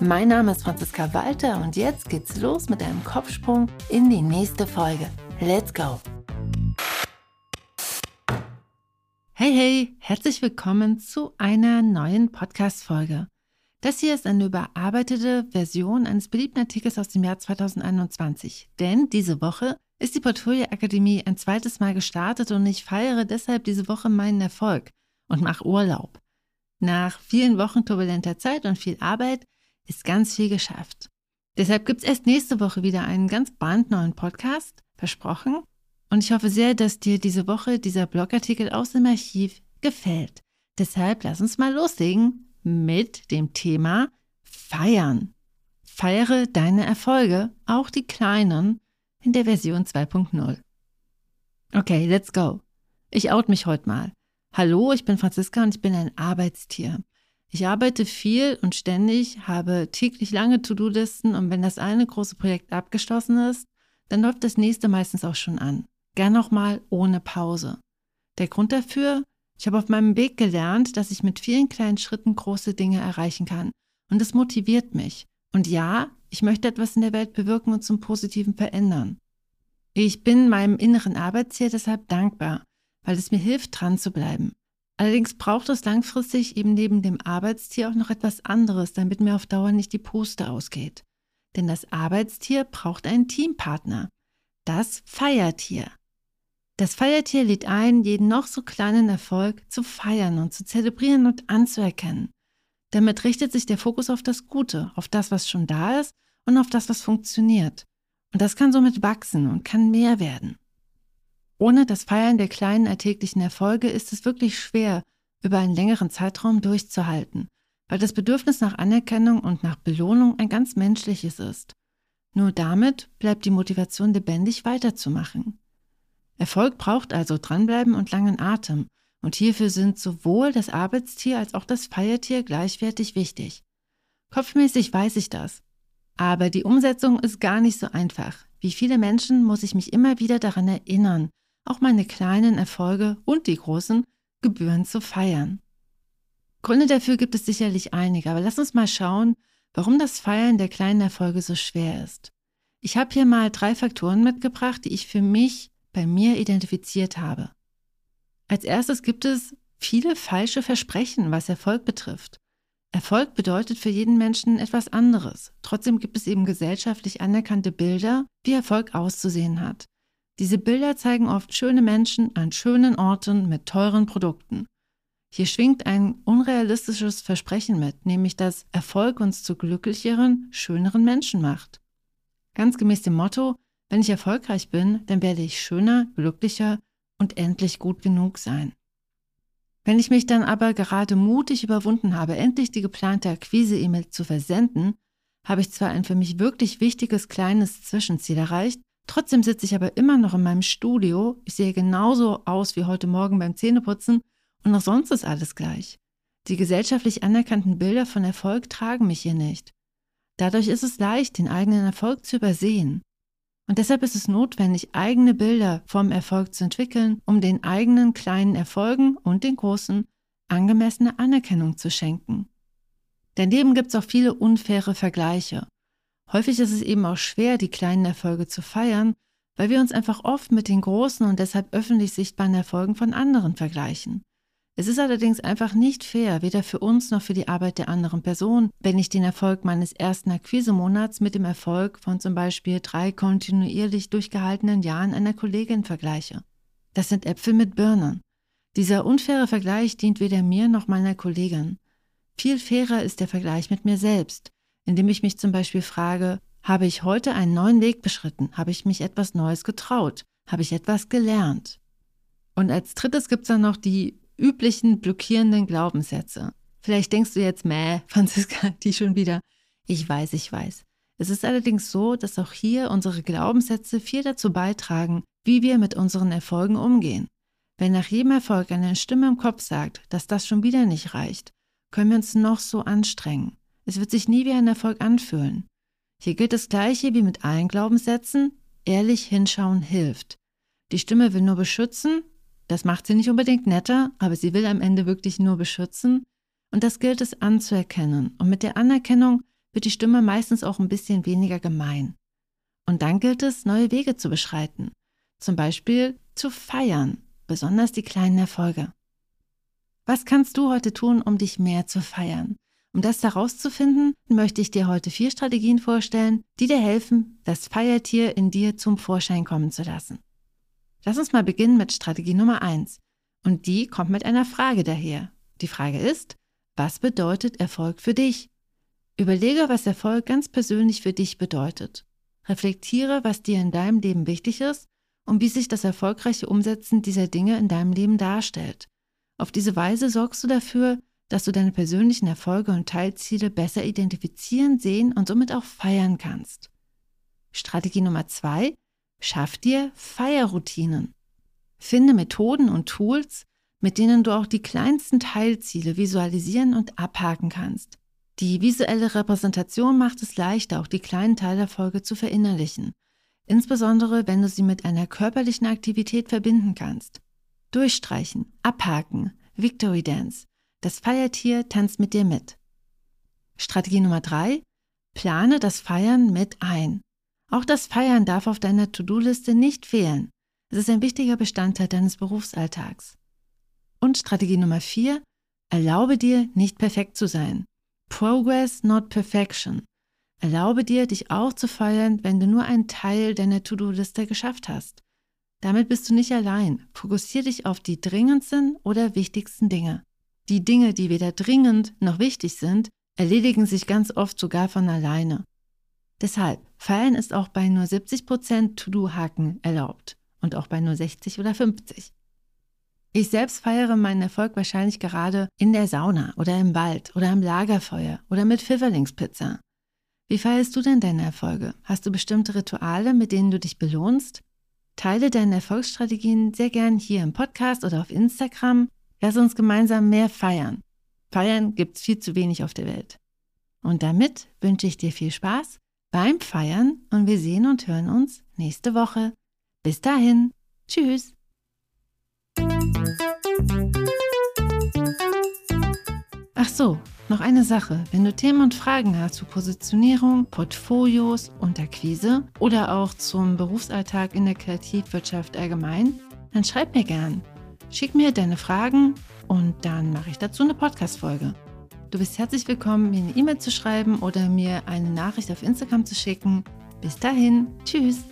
Mein Name ist Franziska Walter und jetzt geht's los mit einem Kopfsprung in die nächste Folge. Let's go! Hey, hey, herzlich willkommen zu einer neuen Podcast-Folge. Das hier ist eine überarbeitete Version eines beliebten Artikels aus dem Jahr 2021. Denn diese Woche ist die Portfolio Akademie ein zweites Mal gestartet und ich feiere deshalb diese Woche meinen Erfolg und mache Urlaub. Nach vielen Wochen turbulenter Zeit und viel Arbeit ist ganz viel geschafft. Deshalb gibt es erst nächste Woche wieder einen ganz brandneuen Podcast, versprochen. Und ich hoffe sehr, dass dir diese Woche dieser Blogartikel aus dem Archiv gefällt. Deshalb lass uns mal loslegen mit dem Thema Feiern. Feiere deine Erfolge, auch die kleinen, in der Version 2.0. Okay, let's go. Ich out mich heute mal. Hallo, ich bin Franziska und ich bin ein Arbeitstier. Ich arbeite viel und ständig, habe täglich lange To-Do-Listen und wenn das eine große Projekt abgeschlossen ist, dann läuft das nächste meistens auch schon an. Gern nochmal ohne Pause. Der Grund dafür? Ich habe auf meinem Weg gelernt, dass ich mit vielen kleinen Schritten große Dinge erreichen kann. Und es motiviert mich. Und ja, ich möchte etwas in der Welt bewirken und zum Positiven verändern. Ich bin meinem inneren Arbeitsziel deshalb dankbar, weil es mir hilft, dran zu bleiben. Allerdings braucht es langfristig eben neben dem Arbeitstier auch noch etwas anderes, damit mir auf Dauer nicht die Puste ausgeht. Denn das Arbeitstier braucht einen Teampartner. Das Feiertier. Das Feiertier lädt ein, jeden noch so kleinen Erfolg zu feiern und zu zelebrieren und anzuerkennen. Damit richtet sich der Fokus auf das Gute, auf das, was schon da ist und auf das, was funktioniert. Und das kann somit wachsen und kann mehr werden. Ohne das Feiern der kleinen alltäglichen Erfolge ist es wirklich schwer, über einen längeren Zeitraum durchzuhalten, weil das Bedürfnis nach Anerkennung und nach Belohnung ein ganz menschliches ist. Nur damit bleibt die Motivation lebendig weiterzumachen. Erfolg braucht also dranbleiben und langen Atem. Und hierfür sind sowohl das Arbeitstier als auch das Feiertier gleichwertig wichtig. Kopfmäßig weiß ich das. Aber die Umsetzung ist gar nicht so einfach. Wie viele Menschen muss ich mich immer wieder daran erinnern, auch meine kleinen Erfolge und die großen gebührend zu feiern. Gründe dafür gibt es sicherlich einige, aber lass uns mal schauen, warum das Feiern der kleinen Erfolge so schwer ist. Ich habe hier mal drei Faktoren mitgebracht, die ich für mich bei mir identifiziert habe. Als erstes gibt es viele falsche Versprechen, was Erfolg betrifft. Erfolg bedeutet für jeden Menschen etwas anderes. Trotzdem gibt es eben gesellschaftlich anerkannte Bilder, wie Erfolg auszusehen hat. Diese Bilder zeigen oft schöne Menschen an schönen Orten mit teuren Produkten. Hier schwingt ein unrealistisches Versprechen mit, nämlich dass Erfolg uns zu glücklicheren, schöneren Menschen macht. Ganz gemäß dem Motto, wenn ich erfolgreich bin, dann werde ich schöner, glücklicher und endlich gut genug sein. Wenn ich mich dann aber gerade mutig überwunden habe, endlich die geplante Akquise-E-Mail zu versenden, habe ich zwar ein für mich wirklich wichtiges kleines Zwischenziel erreicht, trotzdem sitze ich aber immer noch in meinem Studio, ich sehe genauso aus wie heute Morgen beim Zähneputzen und auch sonst ist alles gleich. Die gesellschaftlich anerkannten Bilder von Erfolg tragen mich hier nicht. Dadurch ist es leicht, den eigenen Erfolg zu übersehen. Und deshalb ist es notwendig, eigene Bilder vom Erfolg zu entwickeln, um den eigenen kleinen Erfolgen und den großen angemessene Anerkennung zu schenken. Daneben gibt es auch viele unfaire Vergleiche. Häufig ist es eben auch schwer, die kleinen Erfolge zu feiern, weil wir uns einfach oft mit den großen und deshalb öffentlich sichtbaren Erfolgen von anderen vergleichen. Es ist allerdings einfach nicht fair, weder für uns noch für die Arbeit der anderen Person, wenn ich den Erfolg meines ersten Akquisemonats mit dem Erfolg von zum Beispiel drei kontinuierlich durchgehaltenen Jahren einer Kollegin vergleiche. Das sind Äpfel mit Birnen. Dieser unfaire Vergleich dient weder mir noch meiner Kollegin. Viel fairer ist der Vergleich mit mir selbst, indem ich mich zum Beispiel frage, habe ich heute einen neuen Weg beschritten? Habe ich mich etwas Neues getraut? Habe ich etwas gelernt? Und als drittes gibt es dann noch die üblichen blockierenden Glaubenssätze. Vielleicht denkst du jetzt, meh, Franziska, die schon wieder. Ich weiß, ich weiß. Es ist allerdings so, dass auch hier unsere Glaubenssätze viel dazu beitragen, wie wir mit unseren Erfolgen umgehen. Wenn nach jedem Erfolg eine Stimme im Kopf sagt, dass das schon wieder nicht reicht, können wir uns noch so anstrengen. Es wird sich nie wie ein Erfolg anfühlen. Hier gilt das Gleiche wie mit allen Glaubenssätzen. Ehrlich hinschauen hilft. Die Stimme will nur beschützen. Das macht sie nicht unbedingt netter, aber sie will am Ende wirklich nur beschützen. Und das gilt es anzuerkennen. Und mit der Anerkennung wird die Stimme meistens auch ein bisschen weniger gemein. Und dann gilt es, neue Wege zu beschreiten. Zum Beispiel zu feiern, besonders die kleinen Erfolge. Was kannst du heute tun, um dich mehr zu feiern? Um das herauszufinden, möchte ich dir heute vier Strategien vorstellen, die dir helfen, das Feiertier in dir zum Vorschein kommen zu lassen. Lass uns mal beginnen mit Strategie Nummer eins. Und die kommt mit einer Frage daher. Die Frage ist, was bedeutet Erfolg für dich? Überlege, was Erfolg ganz persönlich für dich bedeutet. Reflektiere, was dir in deinem Leben wichtig ist und wie sich das erfolgreiche Umsetzen dieser Dinge in deinem Leben darstellt. Auf diese Weise sorgst du dafür, dass du deine persönlichen Erfolge und Teilziele besser identifizieren, sehen und somit auch feiern kannst. Strategie Nummer zwei, schaff dir Feierroutinen. Finde Methoden und Tools, mit denen du auch die kleinsten Teilziele visualisieren und abhaken kannst. Die visuelle Repräsentation macht es leichter, auch die kleinen Teilerfolge zu verinnerlichen, insbesondere wenn du sie mit einer körperlichen Aktivität verbinden kannst. Durchstreichen, abhaken, Victory Dance, das Feiertier tanzt mit dir mit. Strategie Nummer drei: Plane das Feiern mit ein. Auch das Feiern darf auf deiner To-Do-Liste nicht fehlen. Es ist ein wichtiger Bestandteil deines Berufsalltags. Und Strategie Nummer vier: Erlaube dir, nicht perfekt zu sein. Progress, not perfection. Erlaube dir, dich auch zu feiern, wenn du nur einen Teil deiner To-Do-Liste geschafft hast. Damit bist du nicht allein. Fokussiere dich auf die dringendsten oder wichtigsten Dinge. Die Dinge, die weder dringend noch wichtig sind, erledigen sich ganz oft sogar von alleine. Deshalb, Feiern ist auch bei nur 70% To-Do-Haken erlaubt und auch bei nur 60 oder 50. Ich selbst feiere meinen Erfolg wahrscheinlich gerade in der Sauna oder im Wald oder am Lagerfeuer oder mit Pfifferlingspizza. Wie feierst du denn deine Erfolge? Hast du bestimmte Rituale, mit denen du dich belohnst? Teile deine Erfolgsstrategien sehr gern hier im Podcast oder auf Instagram Lass uns gemeinsam mehr feiern. Feiern gibt's viel zu wenig auf der Welt. Und damit wünsche ich dir viel Spaß beim Feiern und wir sehen und hören uns nächste Woche. Bis dahin. Tschüss. Ach so, noch eine Sache. Wenn du Themen und Fragen hast zu Positionierung, Portfolios und Akquise oder auch zum Berufsalltag in der Kreativwirtschaft allgemein, dann schreib mir gern. Schick mir deine Fragen und dann mache ich dazu eine Podcast-Folge. Du bist herzlich willkommen, mir eine E-Mail zu schreiben oder mir eine Nachricht auf Instagram zu schicken. Bis dahin, tschüss.